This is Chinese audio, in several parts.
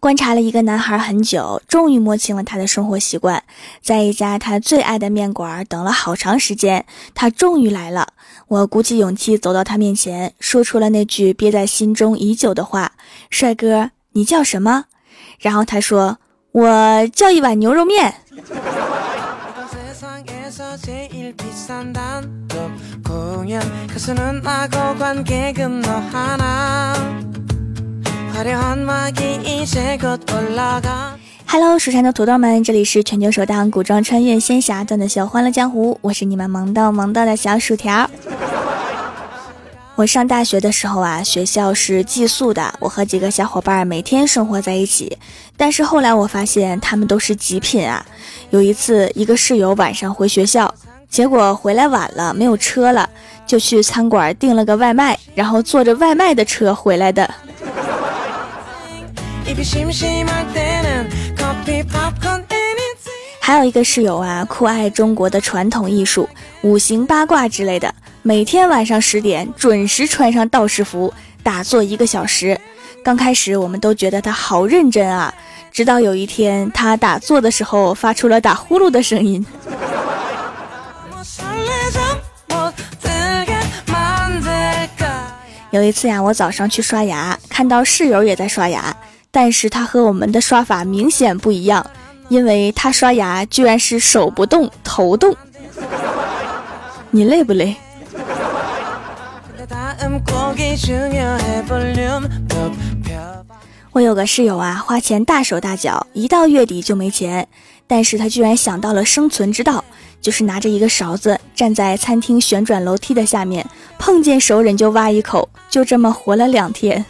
观察了一个男孩很久，终于摸清了他的生活习惯。在一家他最爱的面馆等了好长时间，他终于来了。我鼓起勇气走到他面前，说出了那句憋在心中已久的话：“帅哥，你叫什么？”然后他说：“我叫一碗牛肉面。” Hello，，蜀山的土豆们，这里是全球首档古装穿越仙侠段的秀《欢乐江湖》，我是你们萌到萌到的小薯条。我上大学的时候啊，学校是寄宿的，我和几个小伙伴每天生活在一起。但是后来我发现他们都是极品啊。有一次，一个室友晚上回学校，结果回来晚了，没有车了，就去餐馆订了个外卖，然后坐着外卖的车回来的。还有一个室友啊，酷爱中国的传统艺术、五行八卦之类的，每天晚上十点准时穿上道士服打坐一个小时。刚开始我们都觉得他好认真啊，直到有一天他打坐的时候发出了打呼噜的声音。有一次呀，我早上去刷牙，看到室友也在刷牙。但是他和我们的刷法明显不一样，因为他刷牙居然是手不动头动。你累不累？我有个室友啊，花钱大手大脚，一到月底就没钱。但是他居然想到了生存之道，就是拿着一个勺子站在餐厅旋转楼梯的下面，碰见熟人就挖一口，就这么活了两天。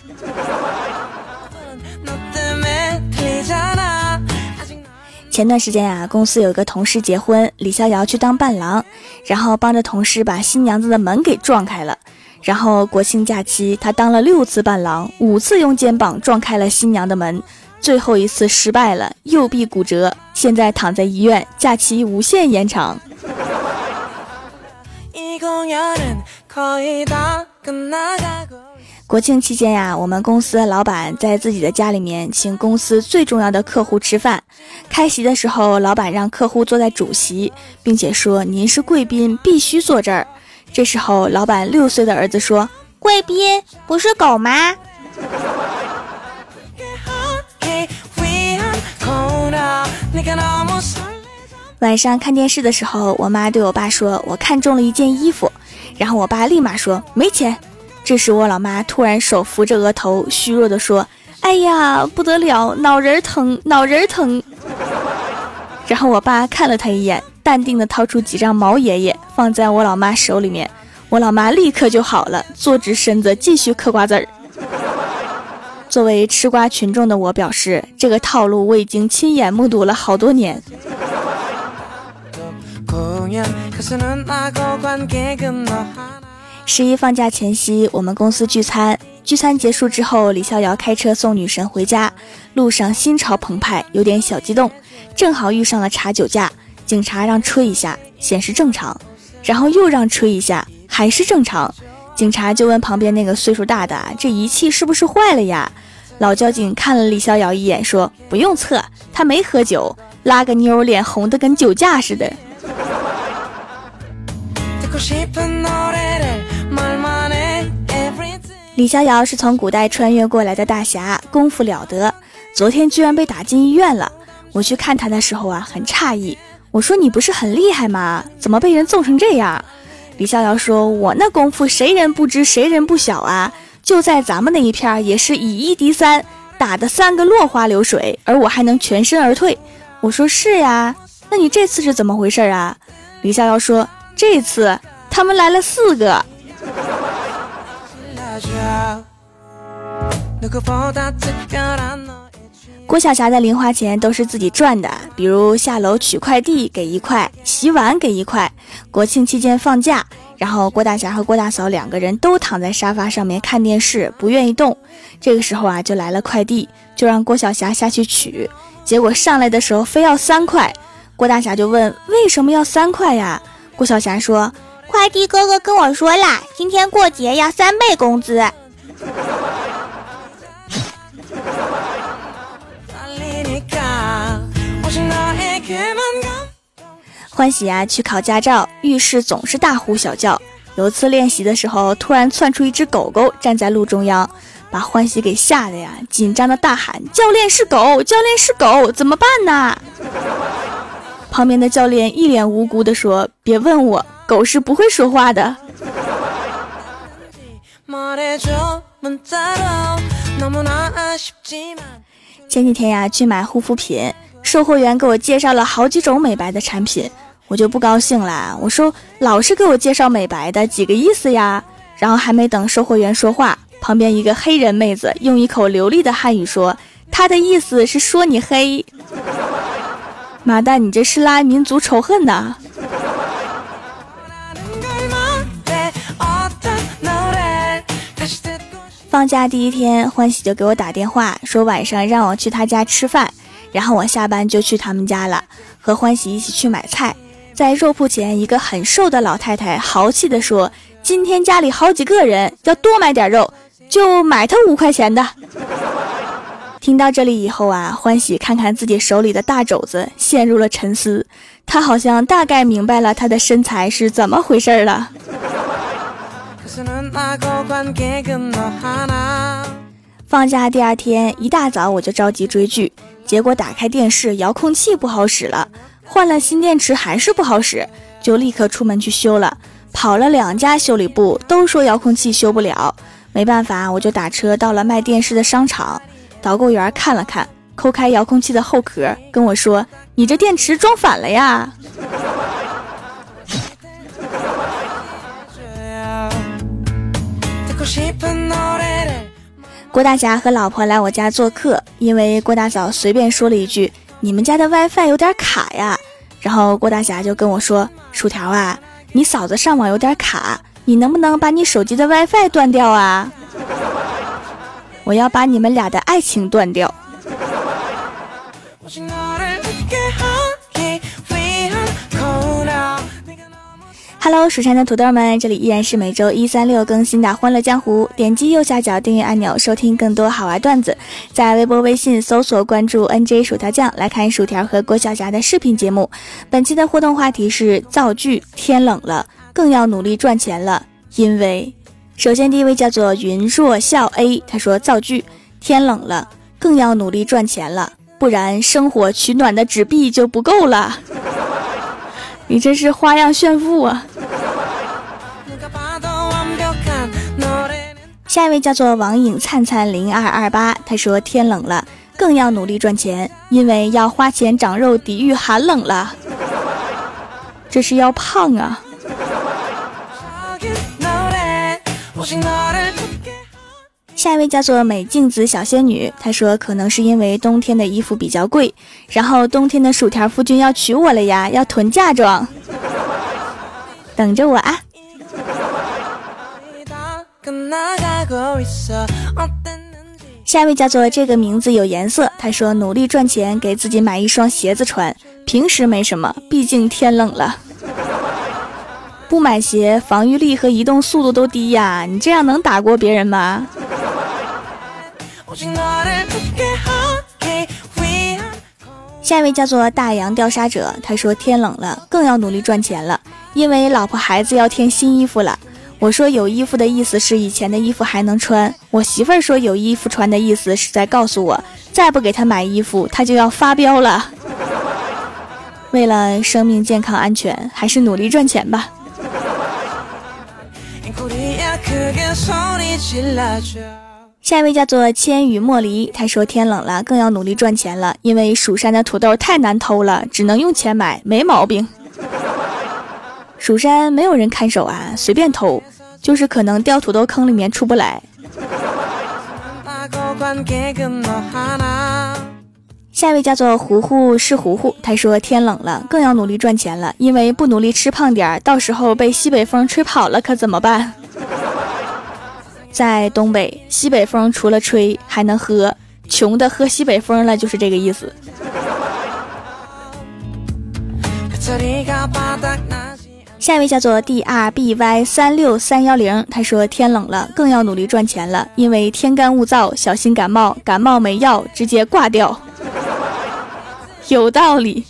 前段时间啊，公司有个同事结婚，李逍遥去当伴郎，然后帮着同事把新娘子的门给撞开了。然后国庆假期，他当了六次伴郎，五次用肩膀撞开了新娘的门，最后一次失败了，右臂骨折，现在躺在医院，假期无限延长。国庆期间呀，我们公司的老板在自己的家里面请公司最重要的客户吃饭。开席的时候，老板让客户坐在主席，并且说：“您是贵宾，必须坐这儿。”这时候，老板六岁的儿子说：“贵宾不是狗吗？”晚上看电视的时候，我妈对我爸说：“我看中了一件衣服。”然后我爸立马说：“没钱。”这时，我老妈突然手扶着额头，虚弱地说：“哎呀，不得了，脑仁疼，脑仁疼。”然后我爸看了他一眼，淡定地掏出几张毛爷爷放在我老妈手里面，我老妈立刻就好了，坐直身子继续嗑瓜子儿。作为吃瓜群众的我表示，这个套路我已经亲眼目睹了好多年。十一放假前夕，我们公司聚餐。聚餐结束之后，李逍遥开车送女神回家，路上心潮澎湃，有点小激动。正好遇上了查酒驾，警察让吹一下，显示正常，然后又让吹一下，还是正常。警察就问旁边那个岁数大的：“这仪器是不是坏了呀？”老交警看了李逍遥一眼，说：“不用测，他没喝酒，拉个妞脸红的跟酒驾似的。”李逍遥是从古代穿越过来的大侠，功夫了得。昨天居然被打进医院了。我去看他的时候啊，很诧异。我说：“你不是很厉害吗？怎么被人揍成这样？”李逍遥说：“我那功夫谁人不知，谁人不晓啊？就在咱们那一片，也是以一敌三，打的三个落花流水，而我还能全身而退。”我说：“是呀，那你这次是怎么回事啊？”李逍遥说：“这次他们来了四个。”郭晓霞的零花钱都是自己赚的，比如下楼取快递给一块，洗碗给一块。国庆期间放假，然后郭大侠和郭大嫂两个人都躺在沙发上面看电视，不愿意动。这个时候啊，就来了快递，就让郭晓霞下去取。结果上来的时候非要三块，郭大侠就问为什么要三块呀？郭晓霞说，快递哥哥跟我说啦今天过节要三倍工资。欢喜呀去考驾照遇事总是大呼小叫有次练习的时候突然窜出一只狗狗站在路中央把欢喜给吓得呀紧张的大喊教练是狗教练是狗怎么办呢？旁边的教练一脸无辜的说别问我狗是不会说话的。”前几天呀，去买护肤品，售货员给我介绍了好几种美白的产品，我就不高兴了。我说：“老是给我介绍美白的，几个意思呀？”然后还没等售货员说话，旁边一个黑人妹子用一口流利的汉语说：“他的意思是说你黑。”妈蛋，你这是拉民族仇恨呐！放假第一天，欢喜就给我打电话，说晚上让我去他家吃饭，然后我下班就去他们家了，和欢喜一起去买菜。在肉铺前，一个很瘦的老太太豪气地说：“今天家里好几个人，要多买点肉，就买他五块钱的。”听到这里以后啊，欢喜看看自己手里的大肘子，陷入了沉思。他好像大概明白了他的身材是怎么回事了。放假第二天一大早我就着急追剧，结果打开电视遥控器不好使了，换了新电池还是不好使，就立刻出门去修了。跑了两家修理部，都说遥控器修不了，没办法，我就打车到了卖电视的商场。导购员看了看，抠开遥控器的后壳，跟我说：“你这电池装反了呀！”郭大侠和老婆来我家做客，因为郭大嫂随便说了一句：“你们家的 WiFi 有点卡呀。”然后郭大侠就跟我说：“薯条啊，你嫂子上网有点卡，你能不能把你手机的 WiFi 断掉啊？我要把你们俩的爱情断掉。” Hello，蜀山的土豆们，这里依然是每周一、三、六更新的《欢乐江湖》。点击右下角订阅按钮，收听更多好玩段子。在微博、微信搜索关注 “nj 薯条酱”，来看薯条和郭晓霞的视频节目。本期的互动话题是造句：天冷了，更要努力赚钱了。因为，首先第一位叫做云若笑 A，他说造句：天冷了，更要努力赚钱了，不然生活取暖的纸币就不够了。你这是花样炫富啊！下一位叫做网瘾灿灿零二二八，他说天冷了，更要努力赚钱，因为要花钱长肉抵御寒冷了。这是要胖啊！下一位叫做美镜子小仙女，她说可能是因为冬天的衣服比较贵，然后冬天的薯条夫君要娶我了呀，要囤嫁妆，等着我啊！下一位叫做这个名字有颜色，他说努力赚钱给自己买一双鞋子穿，平时没什么，毕竟天冷了，不买鞋防御力和移动速度都低呀，你这样能打过别人吗？下一位叫做大洋调查者，他说天冷了，更要努力赚钱了，因为老婆孩子要添新衣服了。我说有衣服的意思是以前的衣服还能穿，我媳妇儿说有衣服穿的意思是在告诉我，再不给她买衣服，她就要发飙了。为了生命健康安全，还是努力赚钱吧。下一位叫做千羽莫离，他说天冷了，更要努力赚钱了，因为蜀山的土豆太难偷了，只能用钱买，没毛病。蜀山没有人看守啊，随便偷，就是可能掉土豆坑里面出不来。下一位叫做糊糊是糊糊，他说天冷了，更要努力赚钱了，因为不努力吃胖点儿，到时候被西北风吹跑了可怎么办？在东北，西北风除了吹还能喝，穷的喝西北风了，就是这个意思。下一位叫做 D R B Y 三六三幺零，他说天冷了，更要努力赚钱了，因为天干物燥，小心感冒，感冒没药直接挂掉。有道理。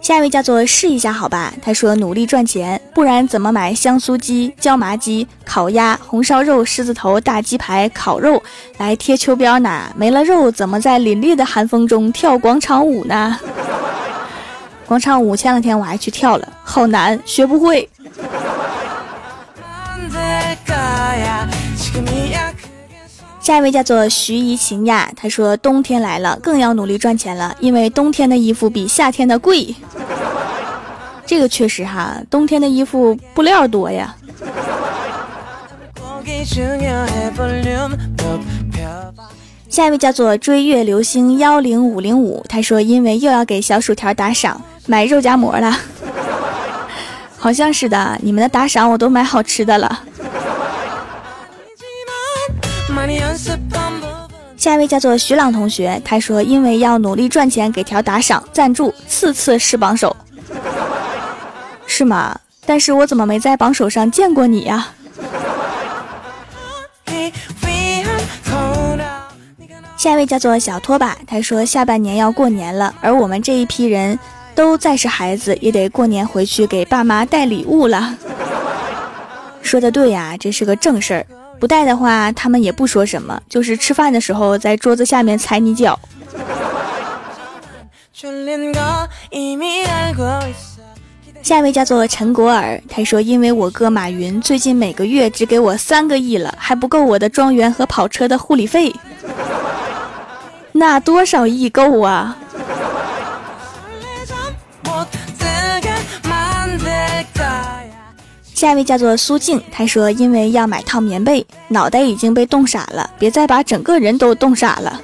下一位叫做试一下好吧，他说努力赚钱，不然怎么买香酥鸡、椒麻鸡、烤鸭、红烧肉、狮子头、大鸡排、烤肉来贴秋膘呢？没了肉，怎么在凛冽的寒风中跳广场舞呢？广场舞前两天我还去跳了，好难，学不会。下一位叫做徐怡晴呀，她说冬天来了，更要努力赚钱了，因为冬天的衣服比夏天的贵。这个确实哈，冬天的衣服布料多呀。下一位叫做追月流星幺零五零五，他说因为又要给小薯条打赏，买肉夹馍了。好像是的，你们的打赏我都买好吃的了。下一位叫做徐朗同学，他说：“因为要努力赚钱，给条打赏赞助，次次是榜首，是吗？但是我怎么没在榜首上见过你呀？”下一位叫做小拖把，他说：“下半年要过年了，而我们这一批人都再是孩子，也得过年回去给爸妈带礼物了。”说的对呀，这是个正事儿。不带的话，他们也不说什么，就是吃饭的时候在桌子下面踩你脚。下一位叫做陈果尔，他说：“因为我哥马云最近每个月只给我三个亿了，还不够我的庄园和跑车的护理费。那多少亿够啊？”下一位叫做苏静，他说：“因为要买套棉被，脑袋已经被冻傻了，别再把整个人都冻傻了。”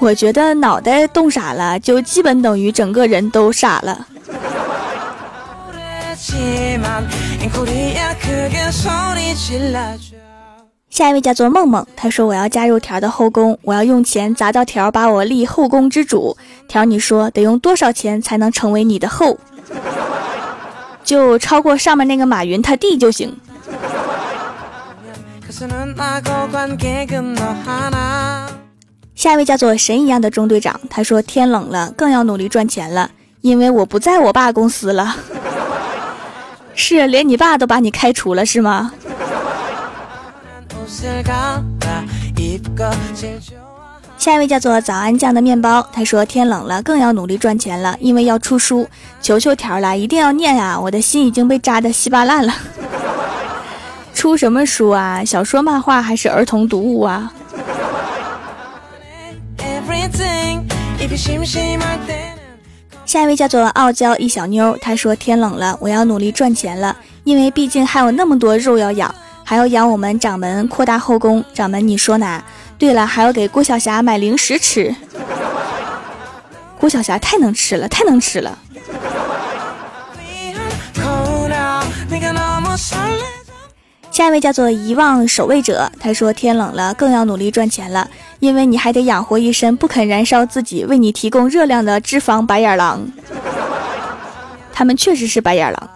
我觉得脑袋冻傻了，就基本等于整个人都傻了。下一位叫做梦梦，他说：“我要加入条的后宫，我要用钱砸到条，把我立后宫之主。条，你说得用多少钱才能成为你的后？”就超过上面那个马云他弟就行。下一位叫做神一样的中队长，他说天冷了更要努力赚钱了，因为我不在我爸公司了。是连你爸都把你开除了是吗？下一位叫做早安酱的面包，他说天冷了更要努力赚钱了，因为要出书，求求条了，一定要念啊！我的心已经被扎得稀巴烂了。出什么书啊？小说、漫画还是儿童读物啊？下一位叫做傲娇一小妞，她说天冷了，我要努力赚钱了，因为毕竟还有那么多肉要养，还要养我们掌门，扩大后宫。掌门，你说呢？对了，还要给郭晓霞买零食吃。郭晓霞太能吃了，太能吃了。下一位叫做遗忘守卫者，他说天冷了更要努力赚钱了，因为你还得养活一身不肯燃烧自己为你提供热量的脂肪白眼狼。他们确实是白眼狼。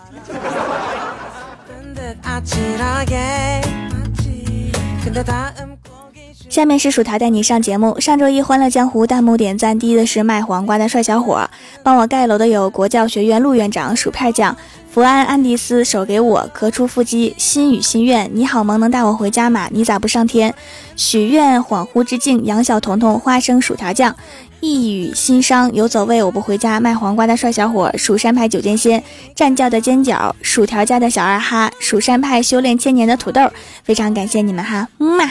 下面是薯条带你上节目。上周一《欢乐江湖》弹幕点赞第一的是卖黄瓜的帅小伙，帮我盖楼的有国教学院陆院长、薯片酱、福安安迪斯、手给我咳出腹肌、心语心愿。你好萌，能带我回家吗？你咋不上天？许愿恍惚之境，杨小彤彤、花生薯条酱、一语心伤、游走位我不回家卖黄瓜的帅小伙、蜀山派九剑仙、战叫的尖角、薯条家的小二哈、蜀山派修炼千年的土豆，非常感谢你们哈，嗯嘛。